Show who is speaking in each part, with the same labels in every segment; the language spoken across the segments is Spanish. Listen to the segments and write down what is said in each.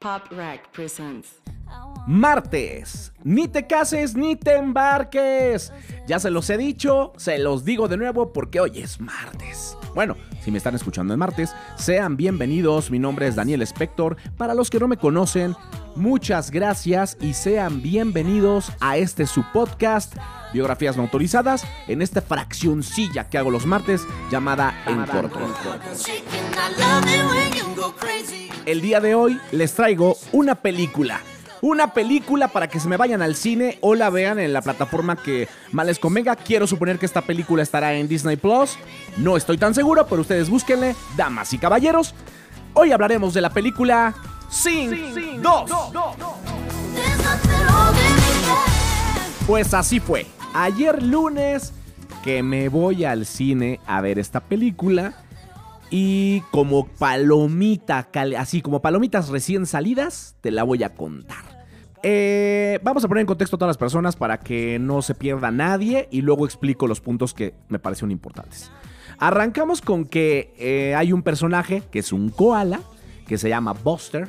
Speaker 1: Pop Rack presents.
Speaker 2: Martes, ni te cases ni te embarques. Ya se los he dicho, se los digo de nuevo porque hoy es martes. Bueno, si me están escuchando en martes, sean bienvenidos. Mi nombre es Daniel Spector. Para los que no me conocen, muchas gracias y sean bienvenidos a este su podcast, Biografías no autorizadas, en esta fraccioncilla que hago los martes llamada En Corto. El día de hoy les traigo una película. Una película para que se me vayan al cine o la vean en la plataforma que más les convenga. Quiero suponer que esta película estará en Disney Plus. No estoy tan seguro, pero ustedes búsquenle, damas y caballeros. Hoy hablaremos de la película Sing, 2. Pues así fue. Ayer lunes que me voy al cine a ver esta película y como palomita, así como palomitas recién salidas, te la voy a contar. Eh, vamos a poner en contexto a todas las personas para que no se pierda nadie y luego explico los puntos que me parecieron importantes. Arrancamos con que eh, hay un personaje que es un koala, que se llama Buster,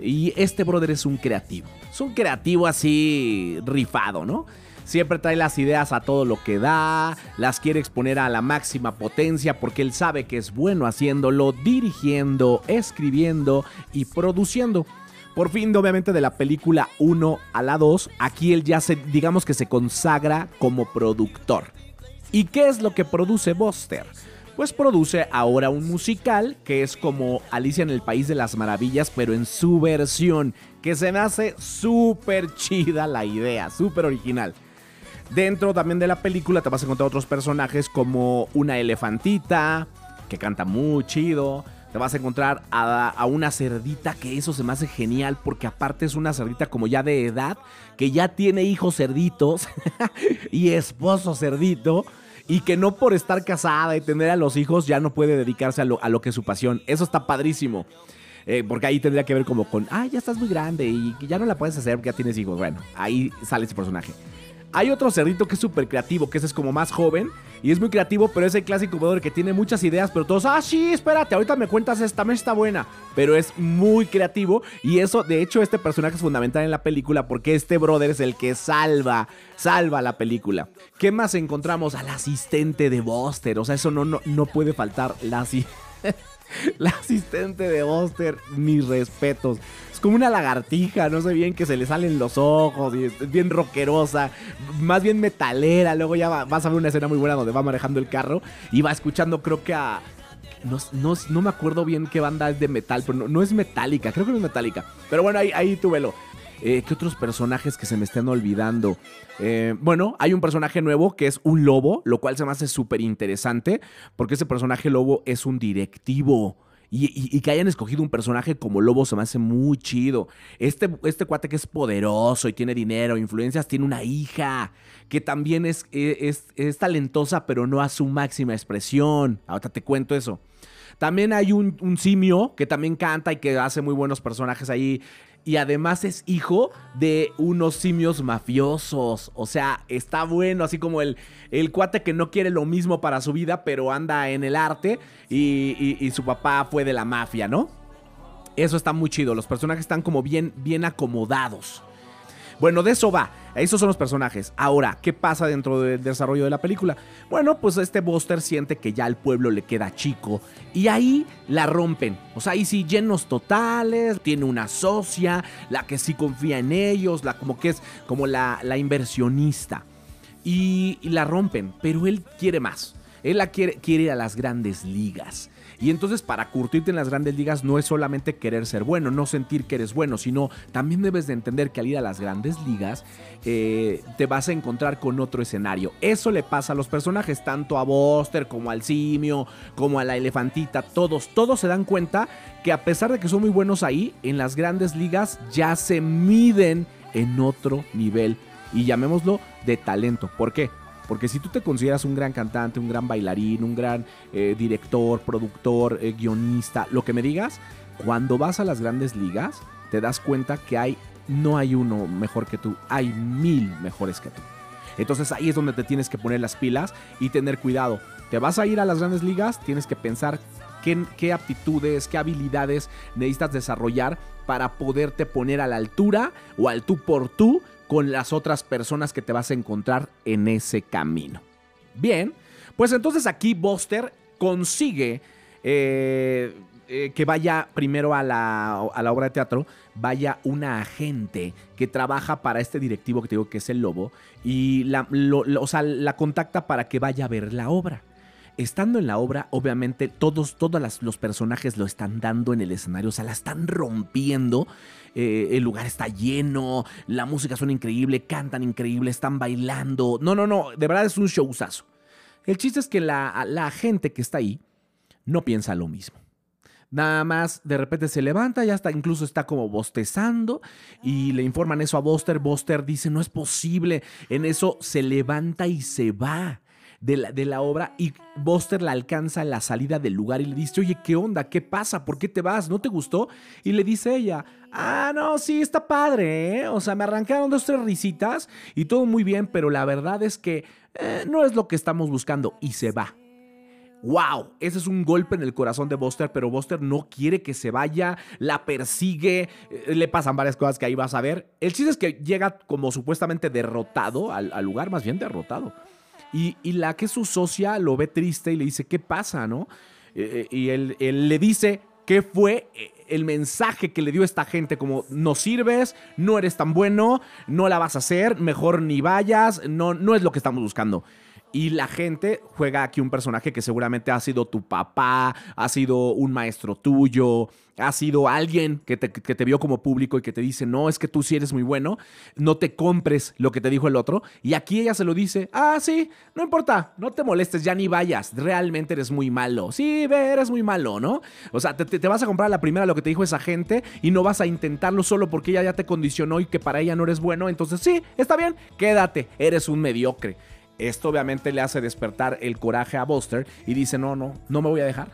Speaker 2: y este brother es un creativo. Es un creativo así rifado, ¿no? Siempre trae las ideas a todo lo que da, las quiere exponer a la máxima potencia porque él sabe que es bueno haciéndolo, dirigiendo, escribiendo y produciendo. Por fin, obviamente, de la película 1 a la 2, aquí él ya se, digamos que se consagra como productor. ¿Y qué es lo que produce Buster? Pues produce ahora un musical que es como Alicia en el País de las Maravillas, pero en su versión, que se me hace súper chida la idea, súper original. Dentro también de la película te vas a encontrar otros personajes como una elefantita, que canta muy chido. Te vas a encontrar a, una cerdita, que eso se me hace genial, porque aparte es una cerdita como ya de edad, que ya tiene hijos cerditos y esposo cerdito, y que no por estar casada y tener a los hijos ya no puede dedicarse a lo, que es su pasión. Eso está padrísimo. Eh, porque ahí tendría que ver como con, ah, ya estás muy grande y ya no la puedes hacer porque ya tienes hijos. Bueno, ahí sale ese personaje. Hay otro cerdito que es súper creativo, que ese es como más joven y es muy creativo, pero es el clásico jugador que tiene muchas ideas, pero todos, ah, sí, espérate, ahorita me cuentas esta, también está buena. Pero es muy creativo y eso, de hecho, este personaje es fundamental en la película porque este brother es el que salva, salva la película. ¿Qué más encontramos? Al asistente de Buster, o sea, eso no, no, no puede faltar. La, la asistente de Buster, mis respetos como una lagartija, no sé bien que se le salen los ojos y es bien rockerosa, más bien metalera. Luego ya vas a ver una escena muy buena donde va manejando el carro y va escuchando, creo que a. No, me acuerdo bien qué banda es de metal, pero no, es metálica, creo que no es metálica. Pero bueno, ahí, ahí tú velo. Eh, ¿Qué otros personajes que se me estén olvidando? Eh, bueno, hay un personaje nuevo que es un lobo, lo cual se me hace súper interesante porque ese personaje lobo es un directivo. Y, que hayan escogido un personaje como Lobo se me hace muy chido. Este, este cuate que es poderoso y tiene dinero, influencias, tiene una hija que también es, es, es talentosa, pero no a su máxima expresión. Ahorita te cuento eso. También hay un, un, simio que también canta y que hace muy buenos personajes ahí y además es hijo de unos simios mafiosos. O sea, está bueno, así como el, el cuate que no quiere lo mismo para su vida, pero anda en el arte y, y su papá fue de la mafia, ¿no? Eso está muy chido, los personajes están como bien, bien acomodados. Bueno, de eso va. Esos son los personajes. Ahora, ¿qué pasa dentro del desarrollo de la película? Bueno, pues este Buster siente que ya el pueblo le queda chico y ahí la rompen. O sea, ahí sí llenos totales, tiene una socia, la que sí confía en ellos, la como que es como la, la inversionista. Y, y, la rompen, pero él quiere más. Él quiere ir a las grandes ligas. Y entonces para curtirte en las grandes ligas no es solamente querer ser bueno, no sentir que eres bueno, sino también debes de entender que al ir a las grandes ligas eh, te vas a encontrar con otro escenario. Eso le pasa a los personajes, tanto a Buster como al simio, como a la elefantita, todos, todos se dan cuenta que a pesar de que son muy buenos ahí, en las grandes ligas ya se miden en otro nivel. Y llamémoslo de talento. ¿Por qué? Porque si tú te consideras un gran cantante, un gran bailarín, un gran eh, director, productor, eh, guionista, lo que me digas, cuando vas a las grandes ligas, te das cuenta que hay, no hay uno mejor que tú, hay mil mejores que tú. Entonces ahí es donde te tienes que poner las pilas y tener cuidado. Te vas a ir a las grandes ligas, tienes que pensar qué, qué aptitudes, qué habilidades necesitas desarrollar para poderte poner a la altura o al tú por tú con las otras personas que te vas a encontrar en ese camino. Bien, pues entonces aquí Buster consigue eh, eh, que vaya primero a la, a la obra de teatro, vaya una agente que trabaja para este directivo que te digo que es el lobo y la, o sea, la contacta para que vaya a ver la obra. Estando en la obra, obviamente todos, todos los personajes lo están dando en el escenario, o sea, la están rompiendo. Eh, el lugar está lleno, la música suena increíble, cantan increíble, están bailando. No, no, no, de verdad es un showzazo. El chiste es que la, la gente que está ahí no piensa lo mismo. Nada más de repente se levanta, ya está, incluso está como bostezando y le informan eso a Buster. Buster dice, no es posible. En eso se levanta y se va de la, obra y Buster la alcanza a la salida del lugar y le dice, oye, ¿qué onda? ¿Qué pasa? ¿Por qué te vas? ¿No te gustó? Y le dice ella, ah, no, sí, está padre, ¿eh? O sea, me arrancaron dos, tres risitas y todo muy bien, pero la verdad es que eh, no es lo que estamos buscando y se va. ¡Wow! Ese es un golpe en el corazón de Buster, pero Buster no quiere que se vaya, la persigue, eh, le pasan varias cosas que ahí vas a ver. El chiste es que llega como supuestamente derrotado al, lugar, más bien derrotado. Y, la que es su socia lo ve triste y le dice, ¿qué pasa, no? Eh, eh, y él, le dice, ¿qué fue el mensaje que le dio esta gente? Como, no sirves, no eres tan bueno, no la vas a hacer, mejor ni vayas, no, no es lo que estamos buscando. Y la gente juega aquí un personaje que seguramente ha sido tu papá, ha sido un maestro tuyo, ha sido alguien que te, vio como público y que te dice, no, es que tú sí eres muy bueno, no te compres lo que te dijo el otro. Y aquí ella se lo dice, ah, sí, no importa, no te molestes, ya ni vayas, realmente eres muy malo. Sí, ve, eres muy malo, ¿no? O sea, te, te vas a comprar la primera lo que te dijo esa gente y no vas a intentarlo solo porque ella ya te condicionó y que para ella no eres bueno. Entonces, sí, está bien, quédate, eres un mediocre. Esto obviamente le hace despertar el coraje a Buster y dice, no, no, no me voy a dejar,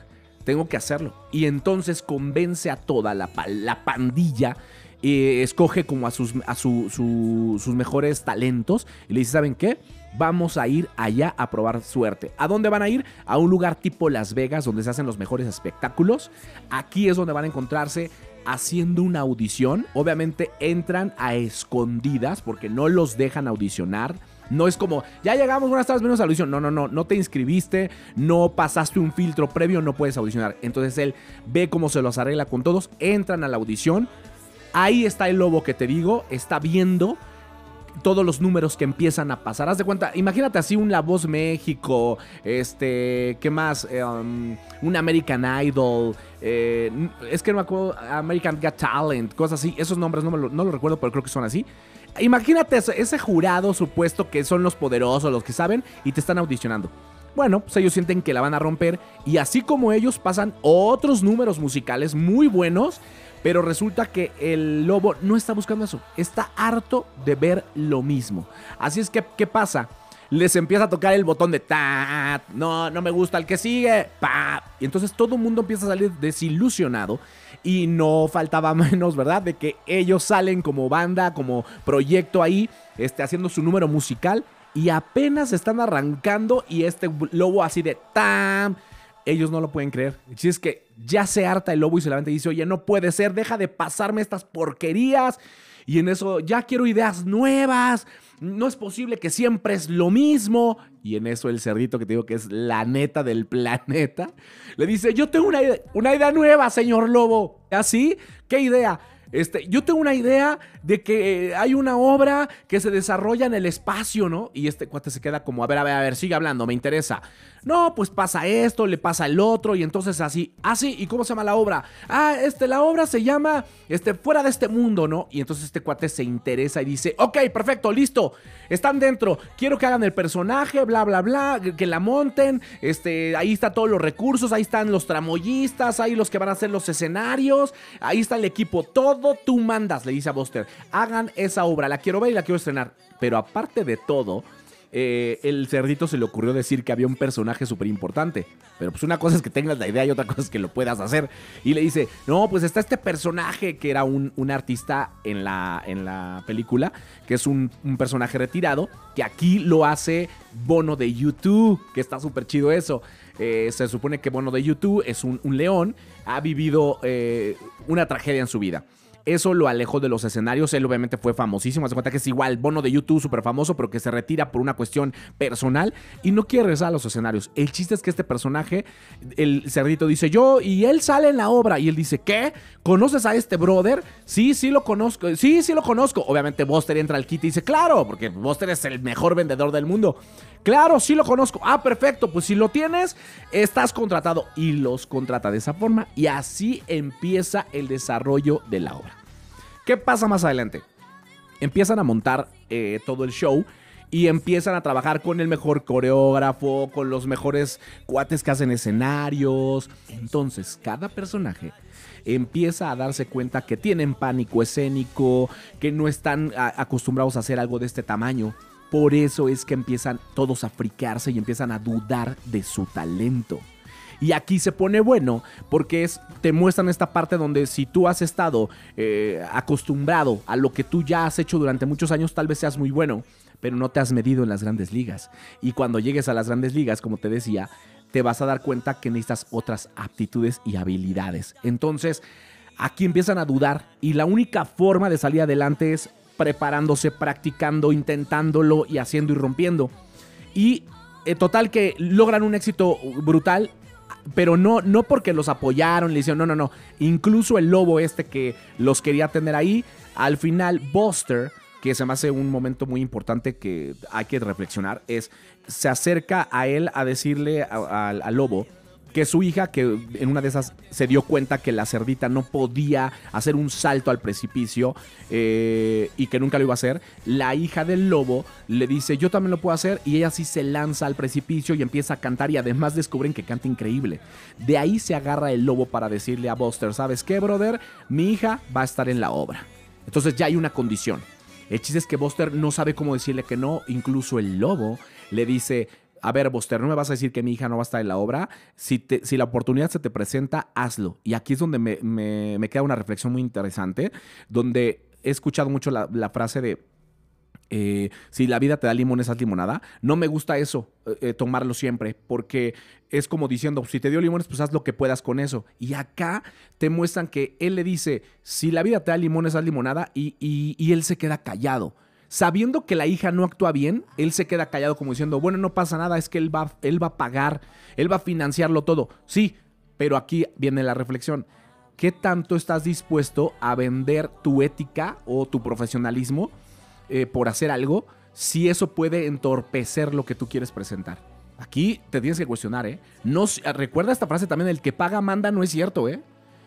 Speaker 2: tengo que hacerlo. Y entonces convence a toda la, la pandilla y escoge como a, sus, a sus mejores talentos y le dice, ¿saben qué? Vamos a ir allá a probar suerte. ¿A dónde van a ir? A un lugar tipo Las Vegas donde se hacen los mejores espectáculos. Aquí es donde van a encontrarse haciendo una audición. Obviamente entran a escondidas porque no los dejan audicionar no es como, ya llegamos, buenas tardes, menos audición. No, no, no, no te inscribiste, no pasaste un filtro previo, no puedes audicionar. Entonces él ve cómo se los arregla con todos, entran a la audición. Ahí está el lobo que te digo, está viendo todos los números que empiezan a pasar. Haz de cuenta, imagínate así un La Voz México, este, ¿qué más? Eh, um, un American Idol, eh, es que no me acuerdo, American Got Talent, cosas así. Esos nombres no, no los recuerdo, pero creo que son así. Imagínate ese jurado supuesto que son los poderosos, los que saben, y te están audicionando. Bueno, pues ellos sienten que la van a romper y así como ellos pasan otros números musicales muy buenos, pero resulta que el lobo no está buscando eso, está harto de ver lo mismo. Así es que, ¿qué pasa? Les empieza a tocar el botón de ta, no, no me gusta el que sigue, pa. Y entonces todo el mundo empieza a salir desilusionado y no faltaba menos, ¿verdad? De que ellos salen como banda, como proyecto ahí, este, haciendo su número musical y apenas están arrancando y este lobo así de ¡tam! Ellos no lo pueden creer. Si es que ya se harta el lobo y y dice, oye, no puede ser, deja de pasarme estas porquerías. Y en eso ya quiero ideas nuevas no es posible que siempre es lo mismo. Y en eso el cerdito que te digo que es la neta del planeta, le dice, yo tengo una, una idea nueva, señor lobo. ¿Así? ¿Qué idea? Este, yo tengo una idea de que hay una obra que se desarrolla en el espacio, ¿no? Y este cuate se queda como, a ver, a ver, a ver, sigue hablando, me interesa. No, pues pasa esto, le pasa el otro, y entonces así, así, ah, ¿y cómo se llama la obra? Ah, este, la obra se llama, este, fuera de este mundo, ¿no? Y entonces este cuate se interesa y dice, ok, perfecto, listo, están dentro, quiero que hagan el personaje, bla, bla, bla, que la monten, este, ahí están todos los recursos, ahí están los tramoyistas, ahí los que van a hacer los escenarios, ahí está el equipo, todo tú mandas, le dice a Buster, hagan esa obra, la quiero ver y la quiero estrenar. Pero aparte de todo, eh, el cerdito se le ocurrió decir que había un personaje súper importante. Pero pues una cosa es que tengas la idea y otra cosa es que lo puedas hacer. Y le dice, no, pues está este personaje que era un, artista en la, en la película, que es un, personaje retirado, que aquí lo hace Bono de YouTube, que está súper chido eso. Eh, se supone que Bono de YouTube es un, león, ha vivido eh, una tragedia en su vida. Eso lo alejó de los escenarios. Él obviamente fue famosísimo. Hace cuenta que es igual, bono de YouTube, súper famoso, pero que se retira por una cuestión personal y no quiere regresar a los escenarios. El chiste es que este personaje, el cerdito dice yo, y él sale en la obra. Y él dice, ¿qué? ¿Conoces a este brother? Sí, sí lo conozco. Sí, sí lo conozco. Obviamente Buster entra al kit y dice, claro, porque Buster es el mejor vendedor del mundo. Claro, sí lo conozco. Ah, perfecto. Pues si lo tienes, estás contratado. Y los contrata de esa forma. Y así empieza el desarrollo de la obra. ¿Qué pasa más adelante? Empiezan a montar eh, todo el show y empiezan a trabajar con el mejor coreógrafo, con los mejores cuates que hacen escenarios. Entonces, cada personaje empieza a darse cuenta que tienen pánico escénico, que no están acostumbrados a hacer algo de este tamaño. Por eso es que empiezan todos a friquearse y empiezan a dudar de su talento. Y aquí se pone bueno porque te muestran esta parte donde si tú has estado eh, acostumbrado a lo que tú ya has hecho durante muchos años, tal vez seas muy bueno, pero no te has medido en las grandes ligas. Y cuando llegues a las grandes ligas, como te decía, te vas a dar cuenta que necesitas otras aptitudes y habilidades. Entonces, aquí empiezan a dudar y la única forma de salir adelante es preparándose, practicando, intentándolo y haciendo y rompiendo. Y eh, total que logran un éxito brutal pero no, no porque los apoyaron, le hicieron, no, no, no. Incluso el lobo este que los quería tener ahí, al final Buster, que se me hace un momento muy importante que hay que reflexionar, es, se acerca a él a decirle al lobo, que su hija, que en una de esas se dio cuenta que la cerdita no podía hacer un salto al precipicio eh, y que nunca lo iba a hacer, la hija del lobo le dice, yo también lo puedo hacer y ella sí se lanza al precipicio y empieza a cantar y además descubren que canta increíble. De ahí se agarra el lobo para decirle a Buster, ¿sabes qué, brother? Mi hija va a estar en la obra. Entonces ya hay una condición. El chiste es que Buster no sabe cómo decirle que no, incluso el lobo le dice, a ver, Buster, no me vas a decir que mi hija no va a estar en la obra. Si, si la oportunidad se te presenta, hazlo. Y aquí es donde me, queda una reflexión muy interesante, donde he escuchado mucho la, frase de, eh, si la vida te da limones, haz limonada. No me gusta eso, eh, eh, tomarlo siempre, porque es como diciendo, si te dio limones, pues haz lo que puedas con eso. Y acá te muestran que él le dice, si la vida te da limones, haz limonada, y, y él se queda callado sabiendo que la hija no actúa bien, él se queda callado como diciendo, bueno, no pasa nada, es que él va, él va a pagar, él va a financiarlo todo. Sí, pero aquí viene la reflexión. ¿Qué tanto estás dispuesto a vender tu ética o tu profesionalismo eh, por hacer algo si eso puede entorpecer lo que tú quieres presentar? Aquí te tienes que cuestionar, ¿eh? No, recuerda esta frase también, el que paga manda no es cierto, ¿eh?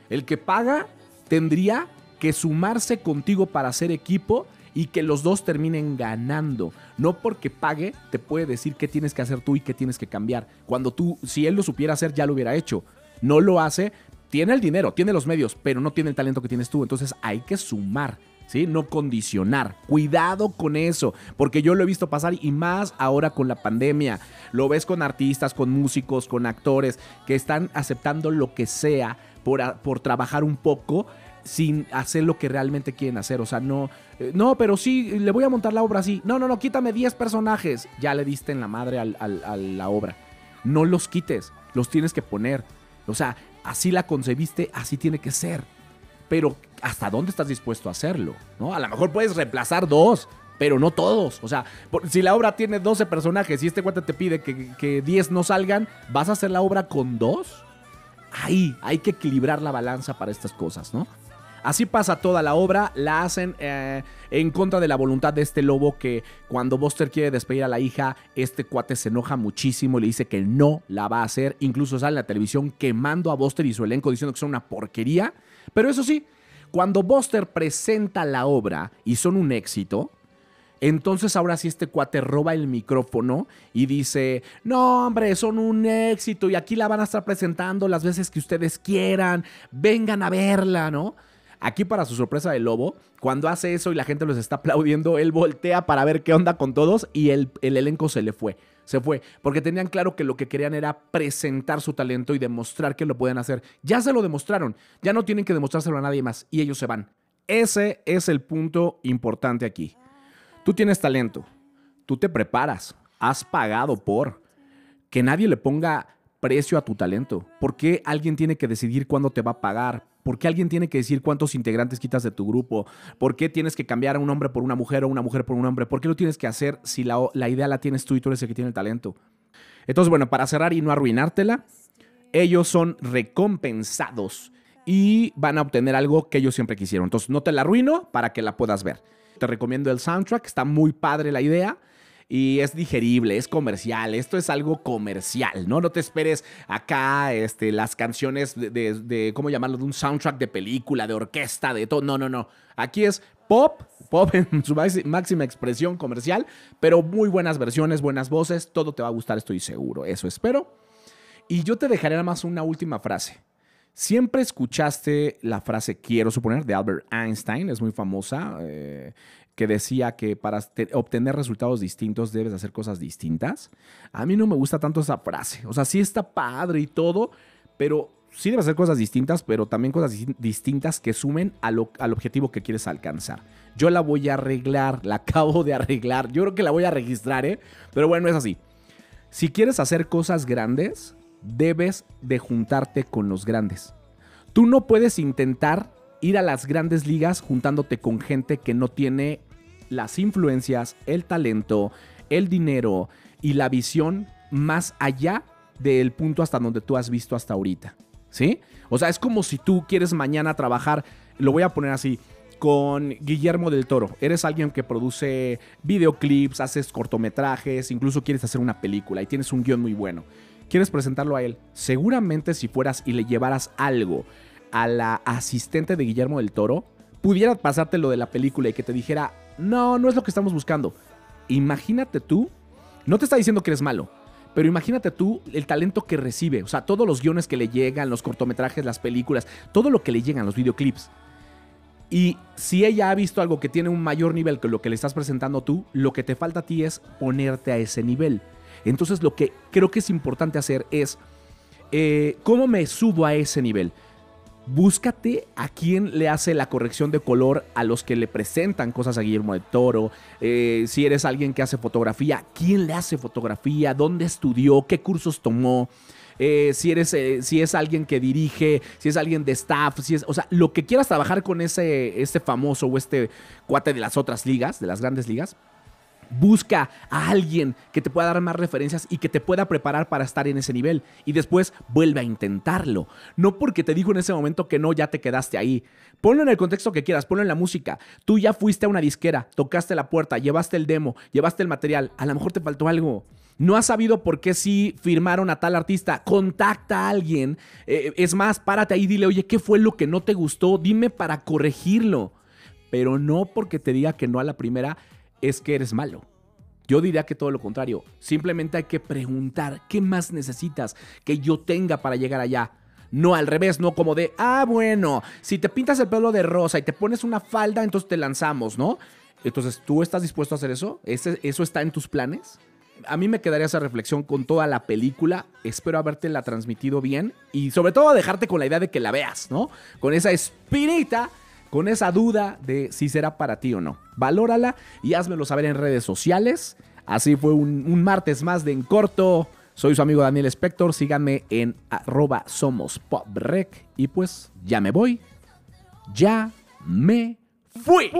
Speaker 2: El que paga tendría que sumarse contigo para hacer equipo y que los dos terminen ganando. No porque pague te puede decir qué tienes que hacer tú y qué tienes que cambiar. Cuando tú, si él lo supiera hacer, ya lo hubiera hecho. No lo hace, tiene el dinero, tiene los medios, pero no tiene el talento que tienes tú. Entonces hay que sumar. ¿Sí? No condicionar. Cuidado con eso, porque yo lo he visto pasar y más ahora con la pandemia. Lo ves con artistas, con músicos, con actores que están aceptando lo que sea por, por trabajar un poco sin hacer lo que realmente quieren hacer. O sea, no, eh, no, pero sí, le voy a montar la obra así. No, no, no, quítame 10 personajes. Ya le diste en la madre a la obra. No los quites, los tienes que poner. O sea, así la concebiste, así tiene que ser. Pero, ¿hasta dónde estás dispuesto a hacerlo? ¿No? A lo mejor puedes reemplazar dos, pero no todos. O sea, si la obra tiene 12 personajes y este cuate te pide que, que 10 no salgan, ¿vas a hacer la obra con dos? Ahí hay que equilibrar la balanza para estas cosas, ¿no? Así pasa toda la obra, la hacen eh, en contra de la voluntad de este lobo que cuando Buster quiere despedir a la hija, este cuate se enoja muchísimo y le dice que no la va a hacer. Incluso sale en la televisión quemando a Buster y su elenco diciendo que son una porquería. Pero eso sí, cuando Buster presenta la obra y son un éxito, entonces ahora sí este cuate roba el micrófono y dice, no hombre, son un éxito y aquí la van a estar presentando las veces que ustedes quieran, vengan a verla, ¿no? Aquí, para su sorpresa del lobo, cuando hace eso y la gente los está aplaudiendo, él voltea para ver qué onda con todos y el, el elenco se le fue. Se fue, porque tenían claro que lo que querían era presentar su talento y demostrar que lo pueden hacer. Ya se lo demostraron, ya no tienen que demostrárselo a nadie más y ellos se van. Ese es el punto importante aquí. Tú tienes talento, tú te preparas, has pagado por que nadie le ponga precio a tu talento. ¿Por qué alguien tiene que decidir cuándo te va a pagar? ¿Por qué alguien tiene que decir cuántos integrantes quitas de tu grupo? ¿Por qué tienes que cambiar a un hombre por una mujer o una mujer por un hombre? ¿Por qué lo tienes que hacer si la, idea la tienes tú y tú eres el que tiene el talento? Entonces, bueno, para cerrar y no arruinártela, ellos son recompensados y van a obtener algo que ellos siempre quisieron. Entonces, no te la arruino para que la puedas ver. Te recomiendo el soundtrack, está muy padre la idea y es digerible, es comercial. Esto es algo comercial, ¿no? No te esperes acá este, las canciones de, de, ¿cómo llamarlo? De un soundtrack de película, de orquesta, de todo. No, no, no. Aquí es pop, pop en su máxima expresión comercial, pero muy buenas versiones, buenas voces. Todo te va a gustar, estoy seguro. Eso espero. Y yo te dejaré nada más una última frase. Siempre escuchaste la frase quiero suponer de Albert Einstein, es muy famosa. Eh, que decía que para obtener resultados distintos debes hacer cosas distintas. A mí no me gusta tanto esa frase. O sea, sí está padre y todo, pero sí debes hacer cosas distintas, pero también cosas distintas que sumen al objetivo que quieres alcanzar. Yo la voy a arreglar, la acabo de arreglar. Yo creo que la voy a registrar, ¿eh? Pero bueno, es así. Si quieres hacer cosas grandes, debes de juntarte con los grandes. Tú no puedes intentar ir a las grandes ligas juntándote con gente que no tiene las influencias, el talento, el dinero y la visión más allá del punto hasta donde tú has visto hasta ahorita. ¿Sí? O sea, es como si tú quieres mañana trabajar, lo voy a poner así, con Guillermo del Toro. Eres alguien que produce videoclips, haces cortometrajes, incluso quieres hacer una película y tienes un guion muy bueno. Quieres presentarlo a él. Seguramente si fueras y le llevaras algo a la asistente de Guillermo del Toro, pudiera pasarte lo de la película y que te dijera, no, no es lo que estamos buscando. Imagínate tú, no te está diciendo que eres malo, pero imagínate tú el talento que recibe, o sea, todos los guiones que le llegan, los cortometrajes, las películas, todo lo que le llegan, los videoclips. Y si ella ha visto algo que tiene un mayor nivel que lo que le estás presentando tú, lo que te falta a ti es ponerte a ese nivel. Entonces lo que creo que es importante hacer es, eh, ¿cómo me subo a ese nivel? Búscate a quien le hace la corrección de color a los que le presentan cosas a Guillermo de Toro. Eh, si eres alguien que hace fotografía, ¿quién le hace fotografía? ¿Dónde estudió? ¿Qué cursos tomó? Eh, si eres, eh, si es alguien que dirige, si es alguien de staff, si es, o sea, lo que quieras trabajar con ese, este famoso o este cuate de las otras ligas, de las grandes ligas, Busca a alguien que te pueda dar más referencias y que te pueda preparar para estar en ese nivel. Y después vuelve a intentarlo. No porque te dijo en ese momento que no, ya te quedaste ahí. Ponlo en el contexto que quieras, ponlo en la música. Tú ya fuiste a una disquera, tocaste la puerta, llevaste el demo, llevaste el material. A lo mejor te faltó algo. No has sabido por qué sí firmaron a tal artista. Contacta a alguien. Eh, es más, párate ahí y dile, oye, ¿qué fue lo que no te gustó? Dime para corregirlo. Pero no porque te diga que no a la primera es que eres malo. Yo diría que todo lo contrario. Simplemente hay que preguntar qué más necesitas que yo tenga para llegar allá. No al revés, no como de, ah, bueno, si te pintas el pelo de rosa y te pones una falda, entonces te lanzamos, ¿no? Entonces, ¿tú estás dispuesto a hacer eso? ¿Eso está en tus planes? A mí me quedaría esa reflexión con toda la película. Espero haberte la transmitido bien y sobre todo dejarte con la idea de que la veas, ¿no? Con esa espinita con esa duda de si será para ti o no. Valórala y házmelo saber en redes sociales. Así fue un, martes más de En Corto. Soy su amigo Daniel Spector. Síganme en arroba somos poprec. Y pues ya me voy. Ya me fui.